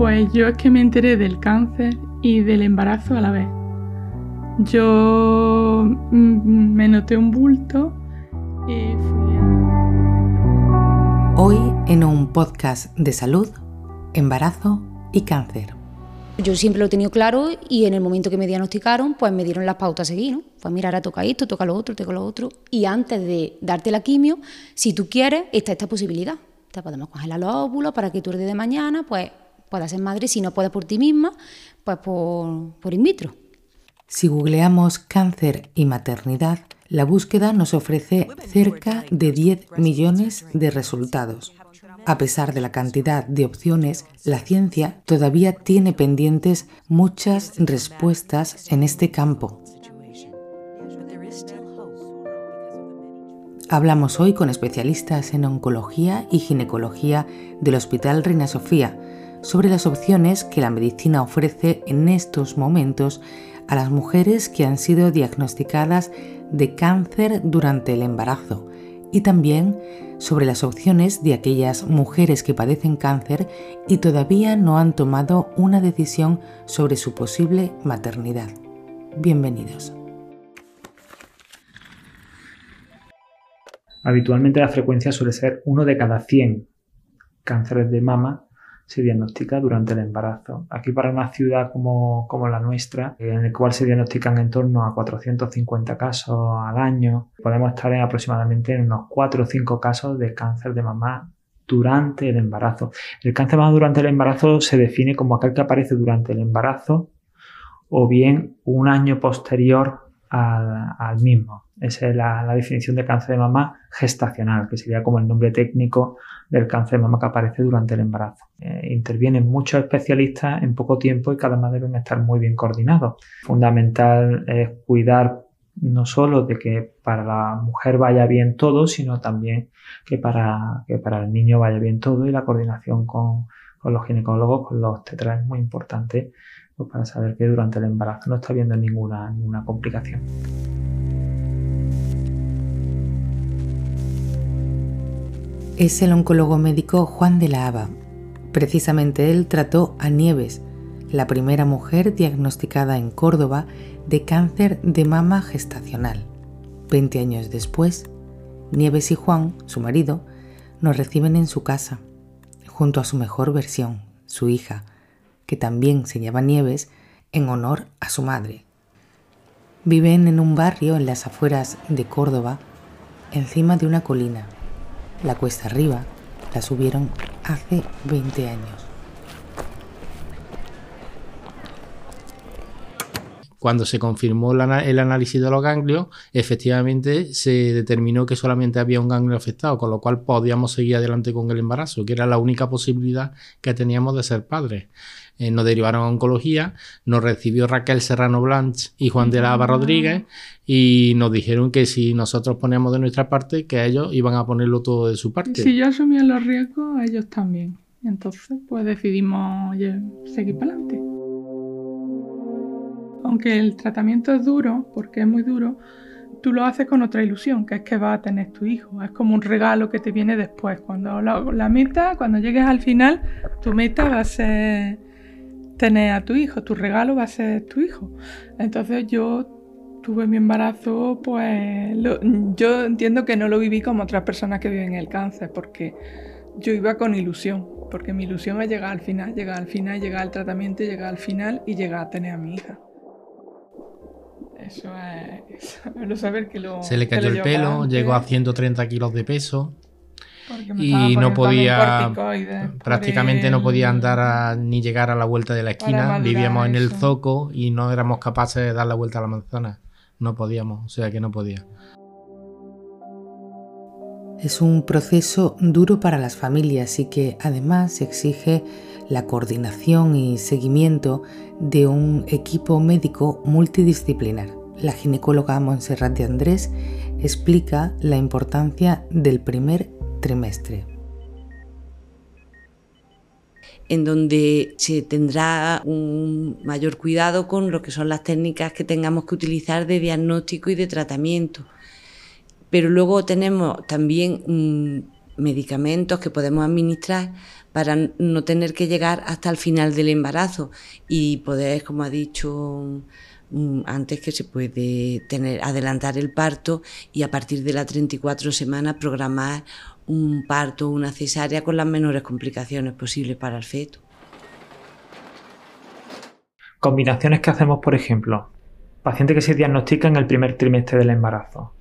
Pues yo es que me enteré del cáncer y del embarazo a la vez. Yo mm, me noté un bulto y fui a... Hoy en un podcast de salud, embarazo y cáncer. Yo siempre lo he tenido claro y en el momento que me diagnosticaron, pues me dieron las pautas a seguir, ¿no? Pues mira, ahora toca esto, toca lo otro, toca lo otro. Y antes de darte la quimio, si tú quieres, está esta posibilidad. Te podemos congelar los óvulos para que tú el día de mañana, pues puedas ser madre, si no puedes por ti misma, pues por, por in vitro. Si googleamos cáncer y maternidad, la búsqueda nos ofrece cerca de 10 millones de resultados. A pesar de la cantidad de opciones, la ciencia todavía tiene pendientes muchas respuestas en este campo. Hablamos hoy con especialistas en oncología y ginecología del Hospital Reina Sofía sobre las opciones que la medicina ofrece en estos momentos a las mujeres que han sido diagnosticadas de cáncer durante el embarazo y también sobre las opciones de aquellas mujeres que padecen cáncer y todavía no han tomado una decisión sobre su posible maternidad. Bienvenidos. Habitualmente la frecuencia suele ser uno de cada 100 cánceres de mama se diagnostica durante el embarazo. Aquí para una ciudad como, como la nuestra, en la cual se diagnostican en torno a 450 casos al año, podemos estar en aproximadamente en unos 4 o 5 casos de cáncer de mamá durante el embarazo. El cáncer de mama durante el embarazo se define como aquel que aparece durante el embarazo o bien un año posterior al, mismo. Esa es la, la, definición de cáncer de mama gestacional, que sería como el nombre técnico del cáncer de mama que aparece durante el embarazo. Eh, intervienen muchos especialistas en poco tiempo y cada vez deben estar muy bien coordinados. Fundamental es cuidar no solo de que para la mujer vaya bien todo, sino también que para, que para el niño vaya bien todo y la coordinación con, con los ginecólogos, con los tetras es muy importante pues, para saber que durante el embarazo no está habiendo ninguna, ninguna complicación. Es el oncólogo médico Juan de la Haba. Precisamente él trató a Nieves, la primera mujer diagnosticada en Córdoba de cáncer de mama gestacional. Veinte años después, Nieves y Juan, su marido, nos reciben en su casa, junto a su mejor versión, su hija, que también se llama Nieves en honor a su madre. Viven en un barrio en las afueras de Córdoba, encima de una colina la cuesta arriba la subieron hace 20 años. Cuando se confirmó el análisis de los ganglios, efectivamente se determinó que solamente había un ganglio afectado, con lo cual podíamos seguir adelante con el embarazo, que era la única posibilidad que teníamos de ser padres. Eh, nos derivaron a oncología, nos recibió Raquel Serrano Blanch y Juan de la Ava Rodríguez y nos dijeron que si nosotros poníamos de nuestra parte, que ellos iban a ponerlo todo de su parte. Si yo asumía los riesgos, ellos también. Entonces, pues decidimos seguir para adelante. Aunque el tratamiento es duro, porque es muy duro, tú lo haces con otra ilusión, que es que va a tener tu hijo. Es como un regalo que te viene después. Cuando la, la meta, cuando llegues al final, tu meta va a ser tener a tu hijo, tu regalo va a ser tu hijo. Entonces yo tuve mi embarazo, pues yo entiendo que no lo viví como otras personas que viven el cáncer, porque yo iba con ilusión, porque mi ilusión es llegar al final, llegar al final, llegar al tratamiento, llegar al final y llegar a tener a mi hija. Eso es, lo saber que lo... Se le cayó el pelo, llegó a 130 kilos de peso y no podía prácticamente no podía andar ni llegar a la vuelta de la esquina. vivíamos en el zoco y no éramos capaces de dar la vuelta a la manzana no podíamos o sea que no podía. Es un proceso duro para las familias y que además exige la coordinación y seguimiento de un equipo médico multidisciplinar. La ginecóloga Montserrat de Andrés explica la importancia del primer trimestre en donde se tendrá un mayor cuidado con lo que son las técnicas que tengamos que utilizar de diagnóstico y de tratamiento. Pero luego tenemos también medicamentos que podemos administrar para no tener que llegar hasta el final del embarazo y poder, como ha dicho mm, antes que se puede tener adelantar el parto y a partir de las 34 semanas programar un parto una cesárea con las menores complicaciones posibles para el feto. Combinaciones que hacemos, por ejemplo, paciente que se diagnostica en el primer trimestre del embarazo,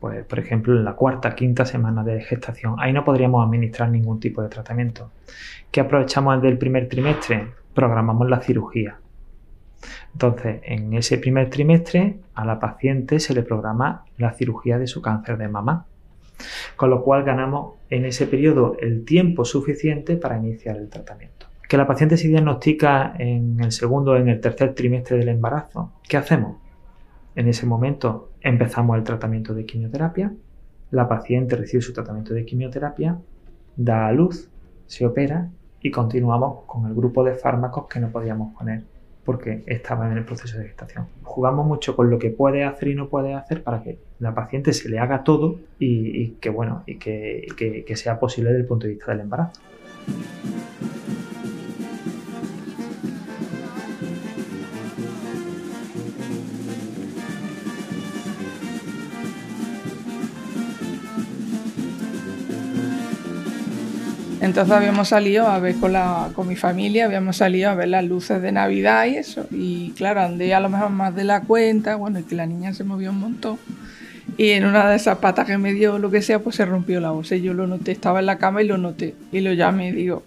pues por ejemplo en la cuarta, quinta semana de gestación, ahí no podríamos administrar ningún tipo de tratamiento. ¿Qué aprovechamos del primer trimestre? Programamos la cirugía. Entonces, en ese primer trimestre a la paciente se le programa la cirugía de su cáncer de mama. Con lo cual ganamos en ese periodo el tiempo suficiente para iniciar el tratamiento. Que la paciente se diagnostica en el segundo o en el tercer trimestre del embarazo. ¿Qué hacemos? En ese momento empezamos el tratamiento de quimioterapia, la paciente recibe su tratamiento de quimioterapia, da a luz, se opera y continuamos con el grupo de fármacos que no podíamos poner porque estaba en el proceso de gestación. Jugamos mucho con lo que puede hacer y no puede hacer para que la paciente se le haga todo y, que bueno y que, que sea posible desde el punto de vista del embarazo. Entonces habíamos salido a ver con, la, con mi familia, habíamos salido a ver las luces de Navidad y eso. Y claro, andé a lo mejor más de la cuenta, bueno, y que la niña se movió un montón. Y en una de esas patas que me dio lo que sea, pues se rompió la bolsa. Y yo lo noté, estaba en la cama y lo noté. Y lo llamé, digo,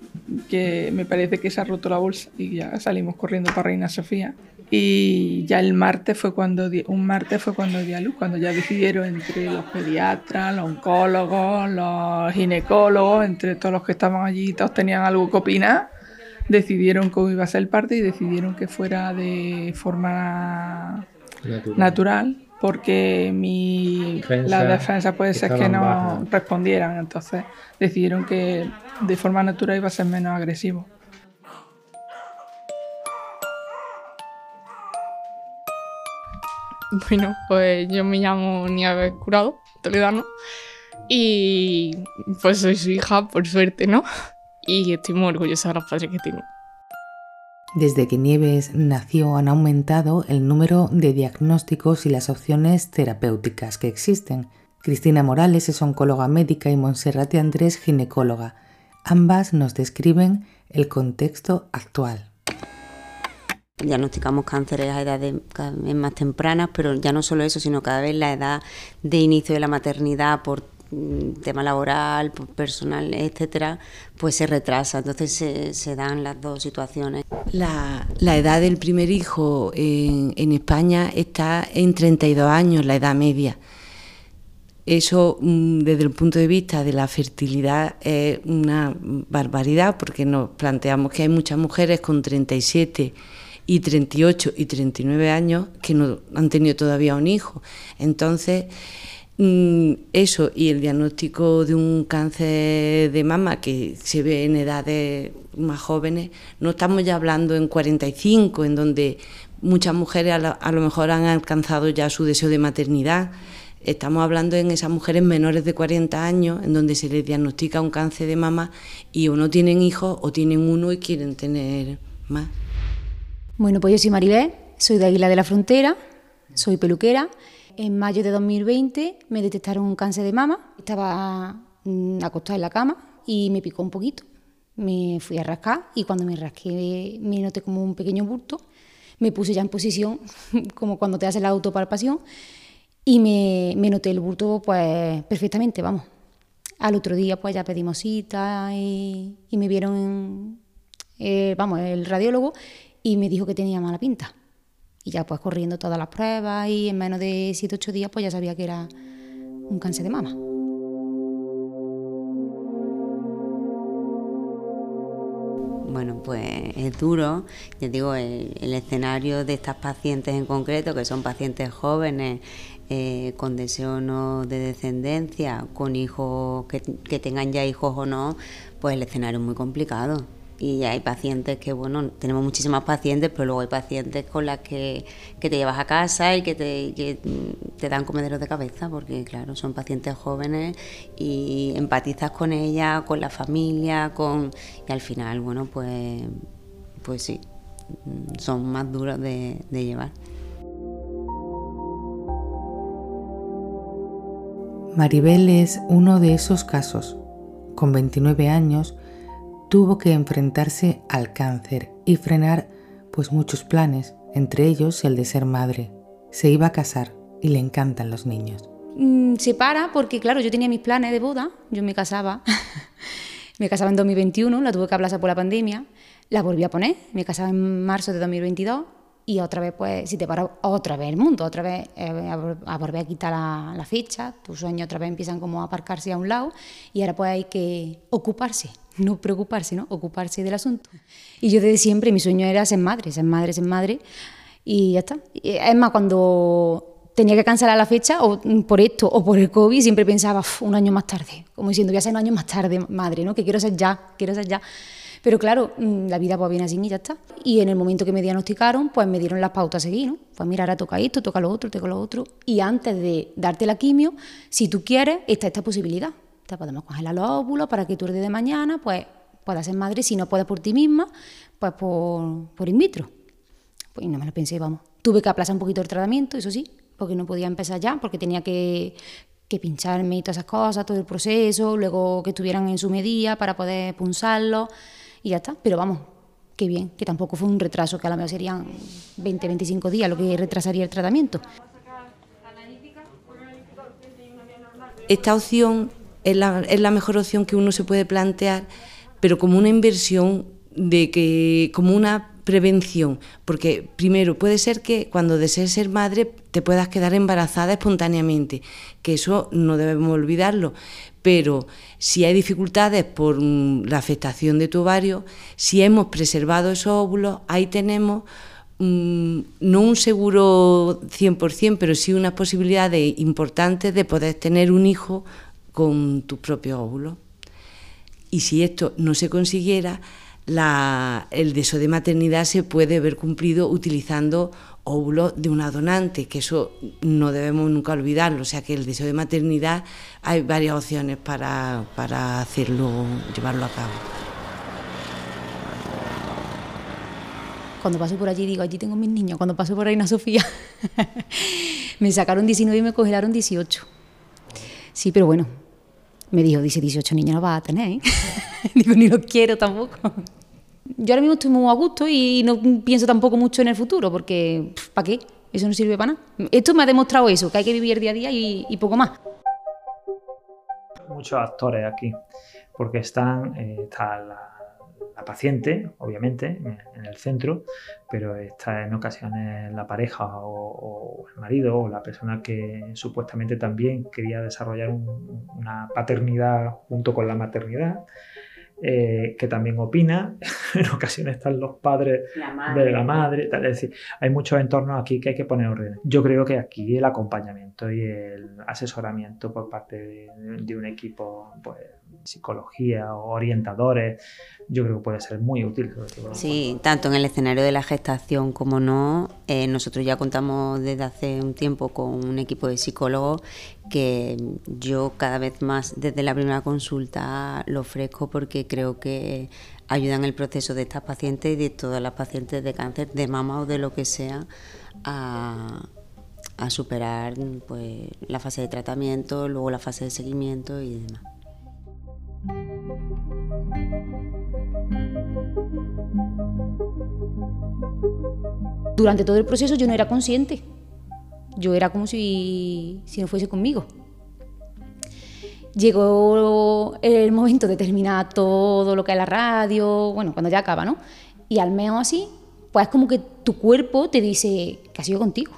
que me parece que se ha roto la bolsa. Y ya salimos corriendo para Reina Sofía. Y ya el martes fue cuando di, un martes fue cuando di a luz, cuando ya decidieron entre los pediatras, los oncólogos, los ginecólogos, entre todos los que estaban allí, todos tenían algo que opinar, decidieron cómo iba a ser el parto y decidieron que fuera de forma natural, porque mi la defensa puede ser que no respondieran, entonces decidieron que de forma natural iba a ser menos agresivo. Bueno, pues yo me llamo Nieves Curado, toledano, y pues soy su hija, por suerte, ¿no? Y estoy muy orgullosa de los padres que tengo. Desde que Nieves nació han aumentado el número de diagnósticos y las opciones terapéuticas que existen. Cristina Morales es oncóloga médica y Monserrate Andrés ginecóloga. Ambas nos describen el contexto actual diagnosticamos cánceres a edades cada vez más tempranas, pero ya no solo eso, sino cada vez la edad de inicio de la maternidad por mm, tema laboral, personal, etcétera, pues se retrasa. Entonces se, dan las dos situaciones. La, edad del primer hijo en, en, España está en 32 años, la edad media. Eso, mm, desde el punto de vista de la fertilidad, es una barbaridad, porque nos planteamos que hay muchas mujeres con 37 y 38 y 39 años que no han tenido todavía un hijo. Entonces, mm, eso y el diagnóstico de un cáncer de mama que se ve en edades más jóvenes, no estamos ya hablando en 45, en donde muchas mujeres a lo, mejor han alcanzado ya su deseo de maternidad. Estamos hablando en esas mujeres menores de 40 años, en donde se les diagnostica un cáncer de mama y o no tienen hijos o tienen uno y quieren tener más. Bueno, pues yo soy Maribel, soy de Águila de la Frontera, soy peluquera. En mayo de 2020 me detectaron un cáncer de mama. Estaba mm, acostada en la cama y me picó un poquito. Me fui a rascar y cuando me rasqué me noté como un pequeño bulto. Me puse ya en posición, como cuando te haces la autopalpación, y me, noté el bulto pues perfectamente, vamos. Al otro día pues ya pedimos cita y, me vieron, eh, vamos, el radiólogo y me dijo que tenía mala pinta. Y ya pues corriendo todas las pruebas y en menos de 7 8 días pues ya sabía que era un cáncer de mama. Bueno, pues es duro, ya digo, el, escenario de estas pacientes en concreto, que son pacientes jóvenes, eh, con deseo no de descendencia, con hijos que, que tengan ya hijos o no, pues el escenario es muy complicado y hay pacientes que, bueno, tenemos muchísimas pacientes, pero luego hay pacientes con las que, te llevas a casa y que te, te dan comederos de cabeza, porque claro, son pacientes jóvenes y empatizas con ella, con la familia, con y al final, bueno, pues, pues sí, son más duros de llevar. Maribel es uno de esos casos. Con 29 años, tuvo que enfrentarse al cáncer y frenar pues muchos planes, entre ellos el de ser madre. Se iba a casar y le encantan los niños. Mm, se para porque, claro, yo tenía mis planes de boda, yo me casaba, me casaba en 2021, la tuve que aplazar por la pandemia, la volví a poner, me casaba en marzo de 2022 y otra vez, pues, si te para otra vez el mundo, otra vez eh, a, volver a quitar la, la, fecha, tus sueños otra vez empiezan como a aparcarse a un lado y ahora pues hay que ocuparse, no preocuparse, ¿no? Ocuparse del asunto. Y yo desde siempre, mi sueño era ser madre, ser madre, ser madre y ya está. Es más, cuando tenía que cancelar la fecha, o por esto o por el COVID, siempre pensaba, un año más tarde, como diciendo, voy a ser un año más tarde madre, ¿no? Que quiero ser ya, quiero ser ya. Pero claro, mm, la vida pues viene así y ya está. Y en el momento que me diagnosticaron, pues me dieron las pautas a seguir, ¿no? Pues mira, ahora toca esto, toca lo otro, toca lo otro. Y antes de darte la quimio, si tú quieres, está esta posibilidad. Te podemos congelar los óvulos para que tú el día de mañana, pues puedas ser madre, si no puedes por ti misma, pues por, por in vitro. Pues no me lo pensé, vamos. Tuve que aplazar un poquito el tratamiento, eso sí, porque no podía empezar ya, porque tenía que, que pincharme y todas esas cosas, todo el proceso, luego que estuvieran en su medida para poder punzarlo y ya está. Pero vamos, qué bien, que tampoco fue un retraso, que a lo mejor serían 20, 25 días lo que retrasaría el tratamiento. Esta opción es la, es la mejor opción que uno se puede plantear, pero como una inversión de que como una prevención, porque primero puede ser que cuando desees ser madre te puedas quedar embarazada espontáneamente, que eso no debemos olvidarlo, pero si hay dificultades por mm, la afectación de tu ovario, si hemos preservado esos óvulos, ahí tenemos mm, no un seguro 100%, pero sí unas posibilidades importantes de poder tener un hijo con tus propios óvulos. Y si esto no se consiguiera, el deseo de maternidad se puede ver cumplido utilizando óvulos de una donante, que eso no debemos nunca olvidarlo. O sea que el deseo de maternidad hay varias opciones para, para hacerlo, llevarlo a cabo. Cuando paso por allí digo, allí tengo mis niños. Cuando paso por Reina Sofía, me sacaron 19 y me congelaron 18. Sí, pero bueno, me dijo, dice, 18 niños no vas a tener. ¿eh? digo, ni los quiero tampoco yo ahora mismo estoy muy a gusto y no pienso tampoco mucho en el futuro, porque ¿para qué? Eso no sirve para nada. Esto me ha demostrado eso, que hay que vivir día a día y, poco más. Muchos actores aquí, porque están, eh, está paciente, obviamente, en, el centro, pero está en ocasiones la pareja o, el marido o la persona que supuestamente también quería desarrollar una paternidad junto con la maternidad. Eh, que también opina, en ocasiones están los padres de la madre, es decir, hay muchos entornos aquí que hay que poner orden. Yo creo que aquí el acompañamiento y el asesoramiento por parte de, un equipo, pues psicología o orientadores, yo creo que puede ser muy útil. Sí, tanto en el escenario de la gestación como no. Eh, nosotros ya contamos desde hace un tiempo con un equipo de psicólogos que yo cada vez más desde la primera consulta lo ofrezco porque creo que ayudan el proceso de estas pacientes y de todas las pacientes de cáncer de mama o de lo que sea a, a superar pues, la fase de tratamiento, luego la fase de seguimiento y demás. Durante todo el proceso yo no era consciente. Yo era como si, si no fuese conmigo. Llegó el momento de terminar todo lo que es la radio, bueno, cuando ya acaba, ¿no? Y al menos así, pues es como que tu cuerpo te dice que ha sido contigo.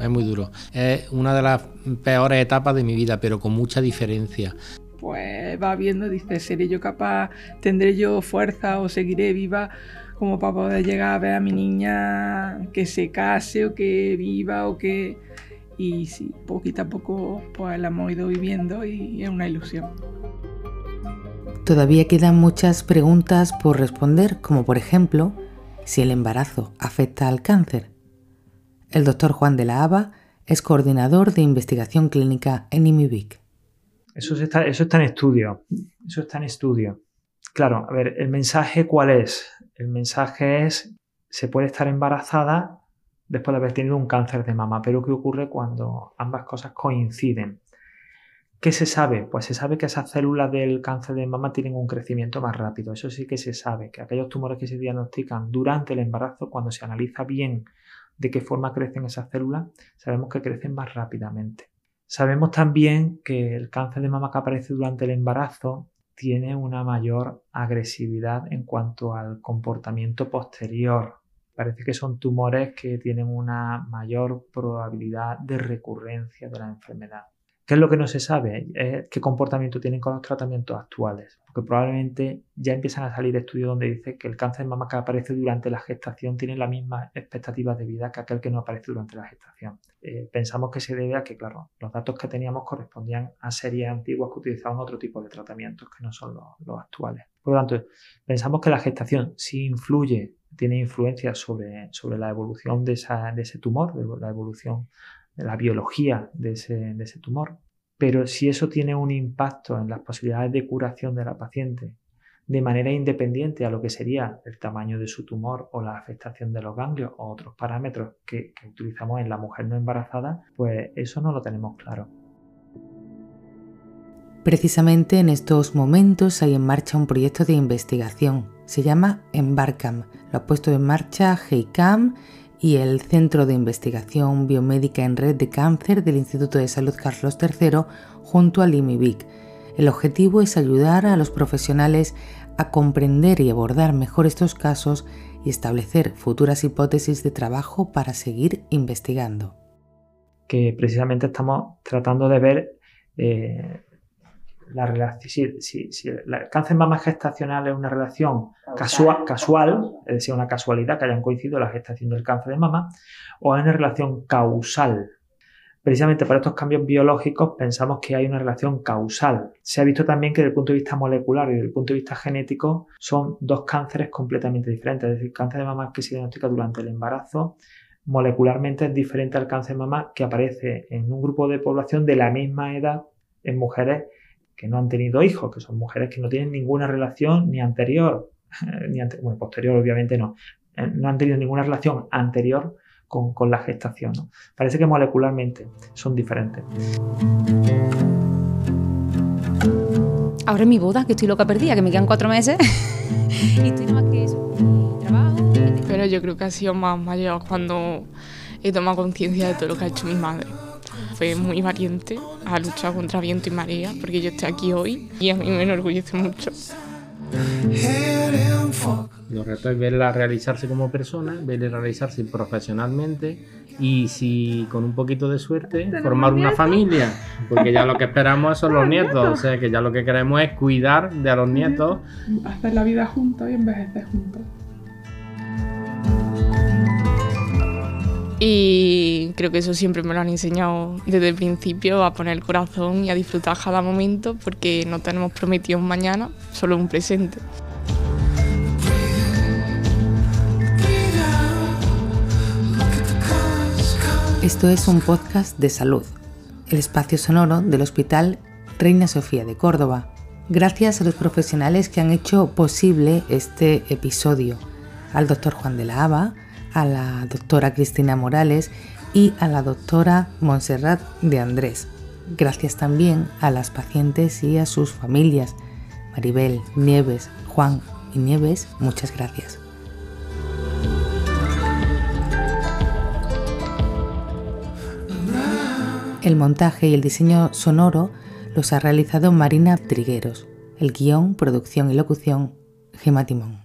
Es muy duro. Es una de las peores etapas de mi vida, pero con mucha diferencia pues va viendo, dice, ¿seré yo capaz, tendré yo fuerza o seguiré viva como para poder llegar a ver a mi niña que se case o que viva o que... Y sí, poquito a poco pues la hemos ido viviendo y es una ilusión. Todavía quedan muchas preguntas por responder, como por ejemplo, si el embarazo afecta al cáncer. El doctor Juan de la Haba es coordinador de investigación clínica en IMIBIC. Eso está, eso está en estudio. Eso está en estudio. Claro, a ver, ¿el mensaje cuál es? El mensaje es, se puede estar embarazada después de haber tenido un cáncer de mama, pero ¿qué ocurre cuando ambas cosas coinciden? ¿Qué se sabe? Pues se sabe que esas células del cáncer de mama tienen un crecimiento más rápido. Eso sí que se sabe, que aquellos tumores que se diagnostican durante el embarazo, cuando se analiza bien de qué forma crecen esas células, sabemos que crecen más rápidamente. Sabemos también que el cáncer de mama que aparece durante el embarazo tiene una mayor agresividad en cuanto al comportamiento posterior. Parece que son tumores que tienen una mayor probabilidad de recurrencia de la enfermedad. ¿Qué es lo que no se sabe? ¿Qué comportamiento tienen con los tratamientos actuales? Porque probablemente ya empiezan a salir estudios donde dice que el cáncer de mama que aparece durante la gestación tiene la misma expectativa de vida que aquel que no aparece durante la gestación. Eh, pensamos que se debe a que, claro, los datos que teníamos correspondían a series antiguas que utilizaban otro tipo de tratamientos que no son los, actuales. Por lo tanto, pensamos que la gestación sí influye, tiene influencia sobre, sobre la evolución de, de ese tumor, de la evolución la biología de ese, tumor. Pero si eso tiene un impacto en las posibilidades de curación de la paciente de manera independiente a lo que sería el tamaño de su tumor o la afectación de los ganglios o otros parámetros que, que, utilizamos en la mujer no embarazada, pues eso no lo tenemos claro. Precisamente en estos momentos hay en marcha un proyecto de investigación. Se llama Embarcam. Lo ha puesto en marcha GEICAM y el Centro de Investigación Biomédica en Red de Cáncer del Instituto de Salud Carlos III junto al IMIBIC. El objetivo es ayudar a los profesionales a comprender y abordar mejor estos casos y establecer futuras hipótesis de trabajo para seguir investigando. Que precisamente estamos tratando de ver eh, la relación, si, el cáncer mama gestacional es una relación casual, casual, es decir, una casualidad que hayan coincidido la gestación del cáncer de mama, o es una relación causal. Precisamente por estos cambios biológicos pensamos que hay una relación causal. Se ha visto también que desde el punto de vista molecular y desde el punto de vista genético son dos cánceres completamente diferentes. Es decir, el cáncer de mama que se diagnostica durante el embarazo molecularmente es diferente al cáncer de mama que aparece en un grupo de población de la misma edad en mujeres que no han tenido hijos, que son mujeres que no tienen ninguna relación ni anterior, ni bueno, posterior obviamente no, eh, no han tenido ninguna relación anterior con, la gestación. Parece que molecularmente son diferentes. Ahora es mi boda, que estoy loca perdida, que me quedan cuatro meses y estoy nada más que eso, mi trabajo. Pero yo creo que ha sido más mayor cuando he tomado conciencia de todo lo que ha hecho mi madre fue muy valiente, ha luchado contra viento y marea, porque yo estoy aquí hoy y a mí me enorgullece mucho. Los retos es verla realizarse como persona, verla realizarse profesionalmente y si con un poquito de suerte formar una familia, porque ya lo que esperamos son los nietos, o sea que ya lo que queremos es cuidar de a los nietos. Hacer la vida juntos y envejecer juntos. Y creo que eso siempre me lo han enseñado desde el principio, a poner el corazón y a disfrutar cada momento, porque no tenemos prometido un mañana, solo un presente. Esto es un podcast de salud, el espacio sonoro del Hospital Reina Sofía de Córdoba. Gracias a los profesionales que han hecho posible este episodio, al doctor Juan de la Haba, a la doctora Cristina Morales y a la doctora Montserrat de Andrés. Gracias también a las pacientes y a sus familias. Maribel, Nieves, Juan y Nieves, muchas gracias. El montaje y el diseño sonoro los ha realizado Marina Trigueros. El guion, producción y locución, Gema Timón.